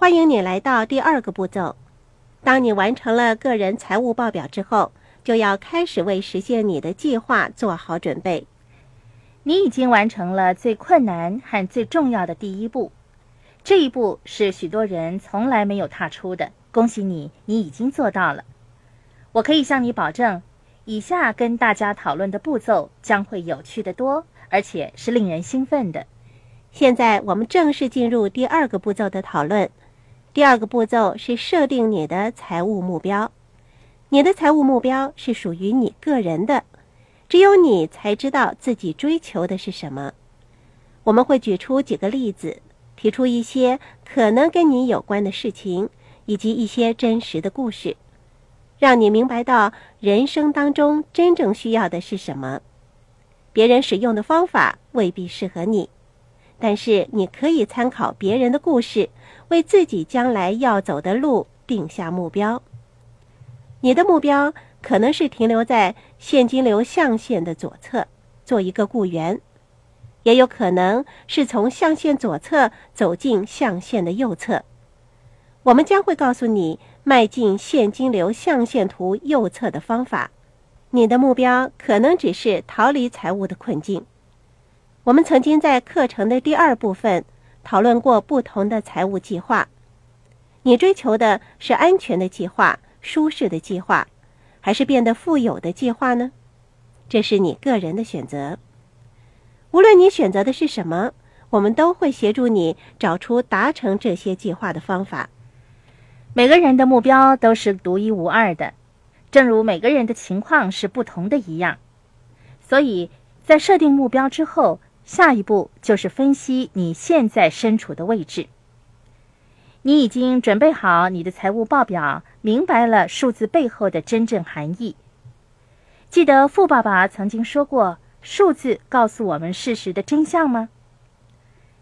欢迎你来到第二个步骤。当你完成了个人财务报表之后，就要开始为实现你的计划做好准备。你已经完成了最困难和最重要的第一步，这一步是许多人从来没有踏出的。恭喜你，你已经做到了。我可以向你保证，以下跟大家讨论的步骤将会有趣的多，而且是令人兴奋的。现在我们正式进入第二个步骤的讨论。第二个步骤是设定你的财务目标。你的财务目标是属于你个人的，只有你才知道自己追求的是什么。我们会举出几个例子，提出一些可能跟你有关的事情，以及一些真实的故事，让你明白到人生当中真正需要的是什么。别人使用的方法未必适合你。但是你可以参考别人的故事，为自己将来要走的路定下目标。你的目标可能是停留在现金流象限的左侧，做一个雇员；也有可能是从象限左侧走进象限的右侧。我们将会告诉你迈进现金流象限图右侧的方法。你的目标可能只是逃离财务的困境。我们曾经在课程的第二部分讨论过不同的财务计划。你追求的是安全的计划、舒适的计划，还是变得富有的计划呢？这是你个人的选择。无论你选择的是什么，我们都会协助你找出达成这些计划的方法。每个人的目标都是独一无二的，正如每个人的情况是不同的一样。所以在设定目标之后。下一步就是分析你现在身处的位置。你已经准备好你的财务报表，明白了数字背后的真正含义。记得富爸爸曾经说过：“数字告诉我们事实的真相吗？”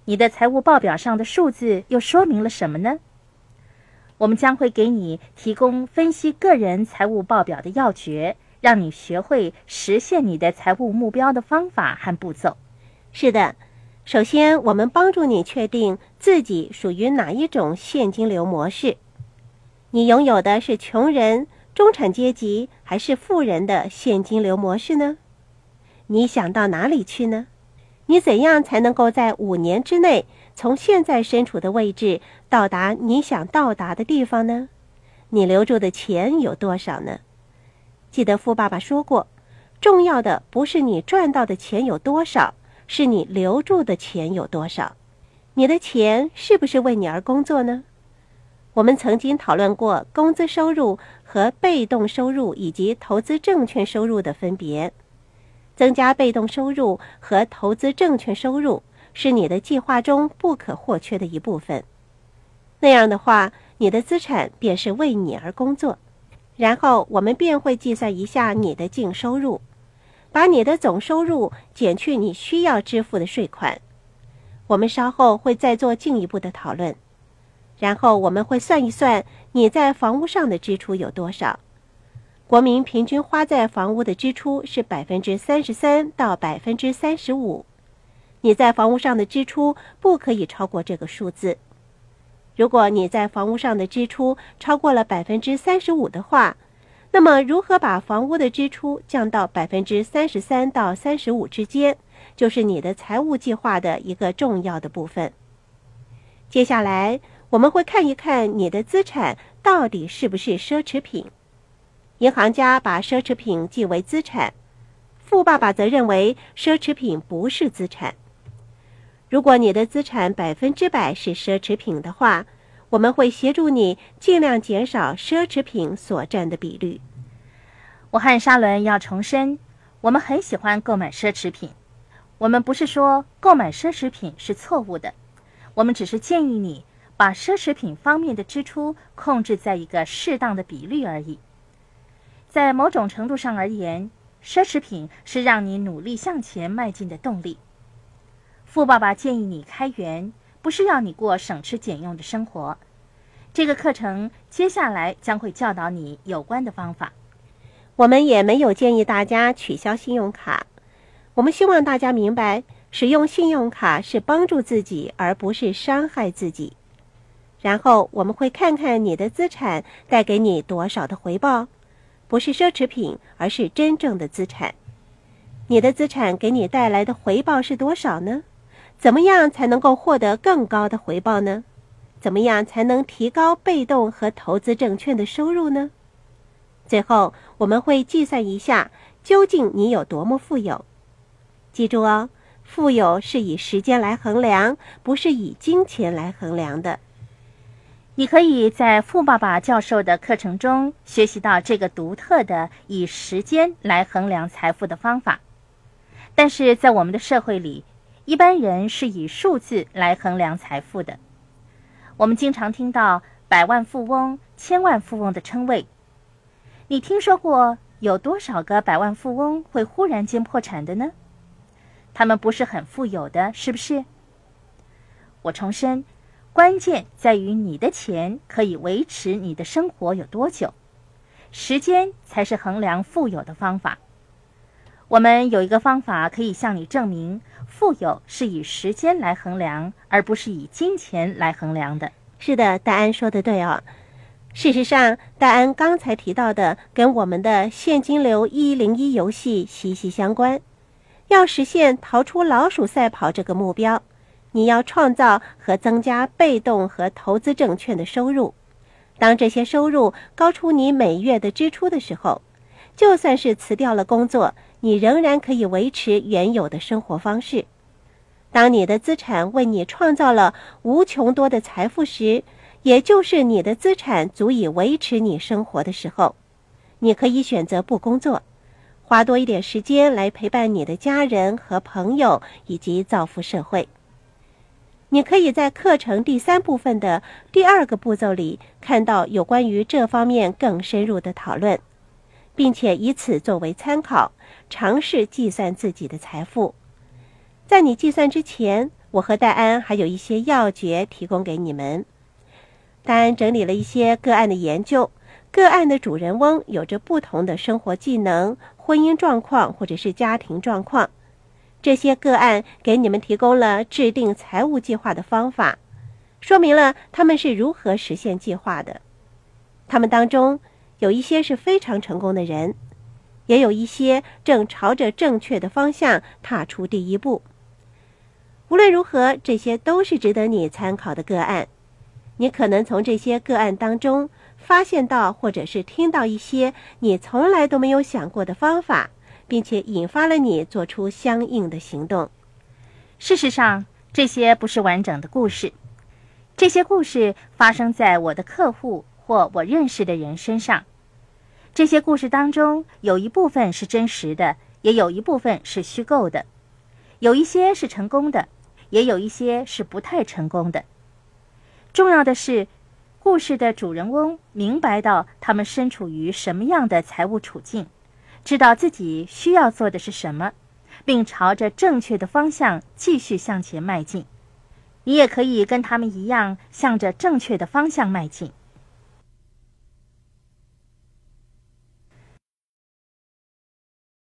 你的财务报表上的数字又说明了什么呢？我们将会给你提供分析个人财务报表的要诀，让你学会实现你的财务目标的方法和步骤。是的，首先我们帮助你确定自己属于哪一种现金流模式。你拥有的是穷人、中产阶级还是富人的现金流模式呢？你想到哪里去呢？你怎样才能够在五年之内从现在身处的位置到达你想到达的地方呢？你留住的钱有多少呢？记得富爸爸说过，重要的不是你赚到的钱有多少。是你留住的钱有多少？你的钱是不是为你而工作呢？我们曾经讨论过工资收入和被动收入以及投资证券收入的分别。增加被动收入和投资证券收入是你的计划中不可或缺的一部分。那样的话，你的资产便是为你而工作。然后我们便会计算一下你的净收入。把你的总收入减去你需要支付的税款，我们稍后会再做进一步的讨论。然后我们会算一算你在房屋上的支出有多少。国民平均花在房屋的支出是百分之三十三到百分之三十五，你在房屋上的支出不可以超过这个数字。如果你在房屋上的支出超过了百分之三十五的话，那么，如何把房屋的支出降到百分之三十三到三十五之间，就是你的财务计划的一个重要的部分。接下来，我们会看一看你的资产到底是不是奢侈品。银行家把奢侈品记为资产，富爸爸则认为奢侈品不是资产。如果你的资产百分之百是奢侈品的话，我们会协助你尽量减少奢侈品所占的比率。我和沙伦要重申，我们很喜欢购买奢侈品。我们不是说购买奢侈品是错误的，我们只是建议你把奢侈品方面的支出控制在一个适当的比率而已。在某种程度上而言，奢侈品是让你努力向前迈进的动力。富爸爸建议你开源。不是要你过省吃俭用的生活。这个课程接下来将会教导你有关的方法。我们也没有建议大家取消信用卡。我们希望大家明白，使用信用卡是帮助自己，而不是伤害自己。然后我们会看看你的资产带给你多少的回报，不是奢侈品，而是真正的资产。你的资产给你带来的回报是多少呢？怎么样才能够获得更高的回报呢？怎么样才能提高被动和投资证券的收入呢？最后，我们会计算一下究竟你有多么富有。记住哦，富有是以时间来衡量，不是以金钱来衡量的。你可以在富爸爸教授的课程中学习到这个独特的以时间来衡量财富的方法，但是在我们的社会里，一般人是以数字来衡量财富的。我们经常听到百万富翁、千万富翁的称谓。你听说过有多少个百万富翁会忽然间破产的呢？他们不是很富有的，是不是？我重申。关键在于你的钱可以维持你的生活有多久，时间才是衡量富有的方法。我们有一个方法可以向你证明，富有是以时间来衡量，而不是以金钱来衡量的。是的，戴安说的对哦。事实上，戴安刚才提到的跟我们的现金流一零一游戏息息相关。要实现逃出老鼠赛跑这个目标。你要创造和增加被动和投资证券的收入。当这些收入高出你每月的支出的时候，就算是辞掉了工作，你仍然可以维持原有的生活方式。当你的资产为你创造了无穷多的财富时，也就是你的资产足以维持你生活的时候，你可以选择不工作，花多一点时间来陪伴你的家人和朋友，以及造福社会。你可以在课程第三部分的第二个步骤里看到有关于这方面更深入的讨论，并且以此作为参考，尝试计算自己的财富。在你计算之前，我和戴安还有一些要诀提供给你们。戴安整理了一些个案的研究，个案的主人翁有着不同的生活技能、婚姻状况或者是家庭状况。这些个案给你们提供了制定财务计划的方法，说明了他们是如何实现计划的。他们当中有一些是非常成功的人，也有一些正朝着正确的方向踏出第一步。无论如何，这些都是值得你参考的个案。你可能从这些个案当中发现到，或者是听到一些你从来都没有想过的方法。并且引发了你做出相应的行动。事实上，这些不是完整的故事，这些故事发生在我的客户或我认识的人身上。这些故事当中有一部分是真实的，也有一部分是虚构的。有一些是成功的，也有一些是不太成功的。重要的是，故事的主人翁明白到他们身处于什么样的财务处境。知道自己需要做的是什么，并朝着正确的方向继续向前迈进。你也可以跟他们一样，向着正确的方向迈进。